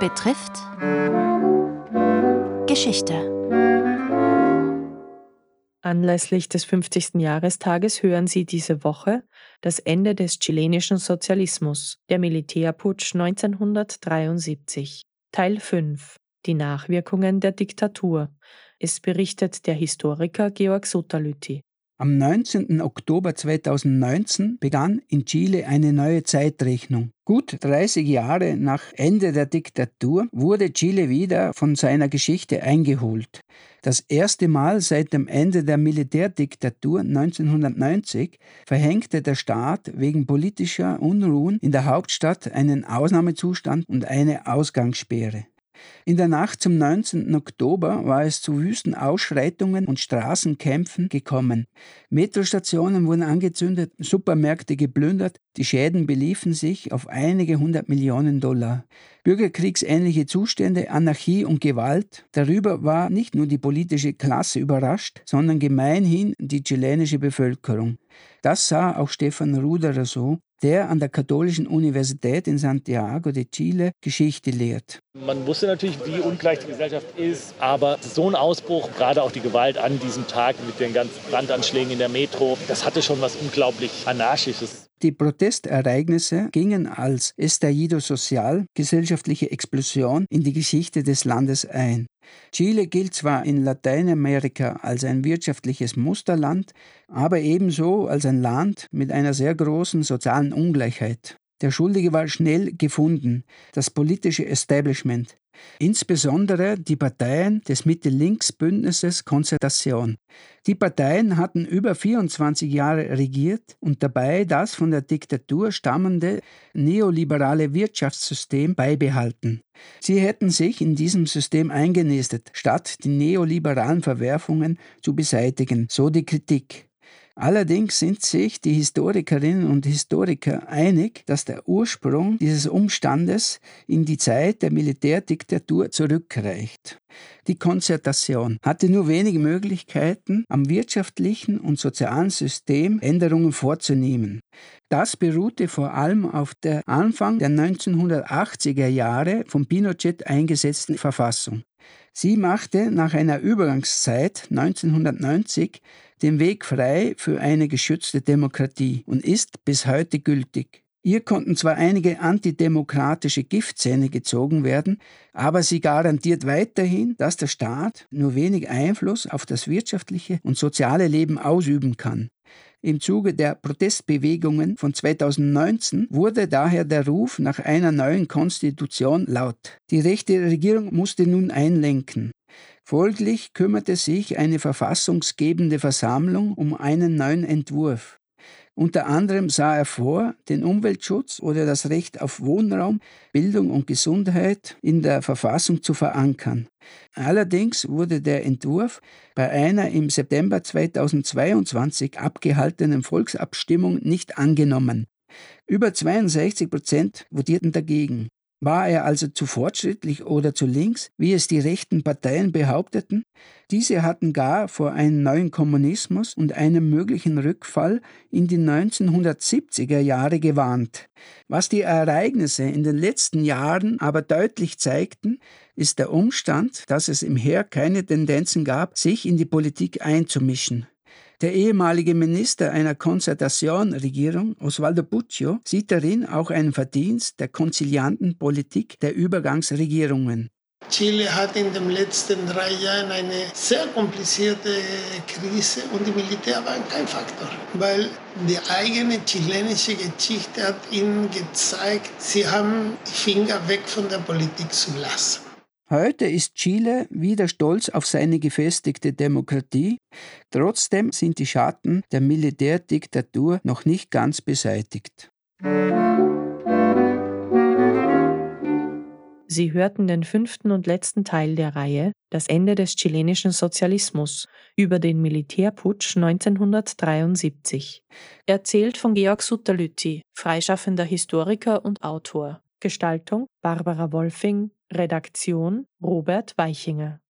betrifft Geschichte. Anlässlich des 50. Jahrestages hören Sie diese Woche das Ende des chilenischen Sozialismus, der Militärputsch 1973, Teil 5, die Nachwirkungen der Diktatur. Es berichtet der Historiker Georg Sutterlütti. Am 19. Oktober 2019 begann in Chile eine neue Zeitrechnung. Gut 30 Jahre nach Ende der Diktatur wurde Chile wieder von seiner Geschichte eingeholt. Das erste Mal seit dem Ende der Militärdiktatur 1990 verhängte der Staat wegen politischer Unruhen in der Hauptstadt einen Ausnahmezustand und eine Ausgangssperre. In der Nacht zum 19. Oktober war es zu wüsten Ausschreitungen und Straßenkämpfen gekommen. Metrostationen wurden angezündet, Supermärkte geplündert, die Schäden beliefen sich auf einige hundert Millionen Dollar. Bürgerkriegsähnliche Zustände, Anarchie und Gewalt. Darüber war nicht nur die politische Klasse überrascht, sondern gemeinhin die chilenische Bevölkerung. Das sah auch Stefan Ruderer so, der an der Katholischen Universität in Santiago de Chile Geschichte lehrt. Man wusste natürlich, wie ungleich die Gesellschaft ist, aber so ein Ausbruch, gerade auch die Gewalt an diesem Tag mit den ganzen Brandanschlägen in der Metro, das hatte schon was unglaublich Anarchisches. Die Protestereignisse gingen als Estallido Social, gesellschaftliche Explosion, in die Geschichte des Landes ein. Chile gilt zwar in Lateinamerika als ein wirtschaftliches Musterland, aber ebenso als ein Land mit einer sehr großen sozialen Ungleichheit. Der Schuldige war schnell gefunden, das politische Establishment, insbesondere die Parteien des Mitte-Links-Bündnisses Konzertation. Die Parteien hatten über 24 Jahre regiert und dabei das von der Diktatur stammende neoliberale Wirtschaftssystem beibehalten. Sie hätten sich in diesem System eingenistet, statt die neoliberalen Verwerfungen zu beseitigen, so die Kritik. Allerdings sind sich die Historikerinnen und Historiker einig, dass der Ursprung dieses Umstandes in die Zeit der Militärdiktatur zurückreicht. Die Konzertation hatte nur wenige Möglichkeiten, am wirtschaftlichen und sozialen System Änderungen vorzunehmen. Das beruhte vor allem auf der Anfang der 1980er Jahre von Pinochet eingesetzten Verfassung. Sie machte nach einer Übergangszeit 1990 den Weg frei für eine geschützte Demokratie und ist bis heute gültig. Ihr konnten zwar einige antidemokratische Giftzähne gezogen werden, aber sie garantiert weiterhin, dass der Staat nur wenig Einfluss auf das wirtschaftliche und soziale Leben ausüben kann. Im Zuge der Protestbewegungen von 2019 wurde daher der Ruf nach einer neuen Konstitution laut. Die rechte Regierung musste nun einlenken. Folglich kümmerte sich eine verfassungsgebende Versammlung um einen neuen Entwurf. Unter anderem sah er vor, den Umweltschutz oder das Recht auf Wohnraum, Bildung und Gesundheit in der Verfassung zu verankern. Allerdings wurde der Entwurf bei einer im September 2022 abgehaltenen Volksabstimmung nicht angenommen. Über 62 Prozent votierten dagegen. War er also zu fortschrittlich oder zu links, wie es die rechten Parteien behaupteten? Diese hatten gar vor einem neuen Kommunismus und einem möglichen Rückfall in die 1970er Jahre gewarnt. Was die Ereignisse in den letzten Jahren aber deutlich zeigten, ist der Umstand, dass es im Heer keine Tendenzen gab, sich in die Politik einzumischen. Der ehemalige Minister einer Konzertation-Regierung, Osvaldo Puccio, sieht darin auch einen Verdienst der konzilianten Politik der Übergangsregierungen. Chile hat in den letzten drei Jahren eine sehr komplizierte Krise und die Militär war kein Faktor, weil die eigene chilenische Geschichte hat ihnen gezeigt, sie haben Finger weg von der Politik zu lassen. Heute ist Chile wieder stolz auf seine gefestigte Demokratie. Trotzdem sind die Schatten der Militärdiktatur noch nicht ganz beseitigt. Sie hörten den fünften und letzten Teil der Reihe Das Ende des chilenischen Sozialismus über den Militärputsch 1973. Erzählt von Georg Sutterlütti, freischaffender Historiker und Autor. Gestaltung Barbara Wolfing, Redaktion Robert Weichinger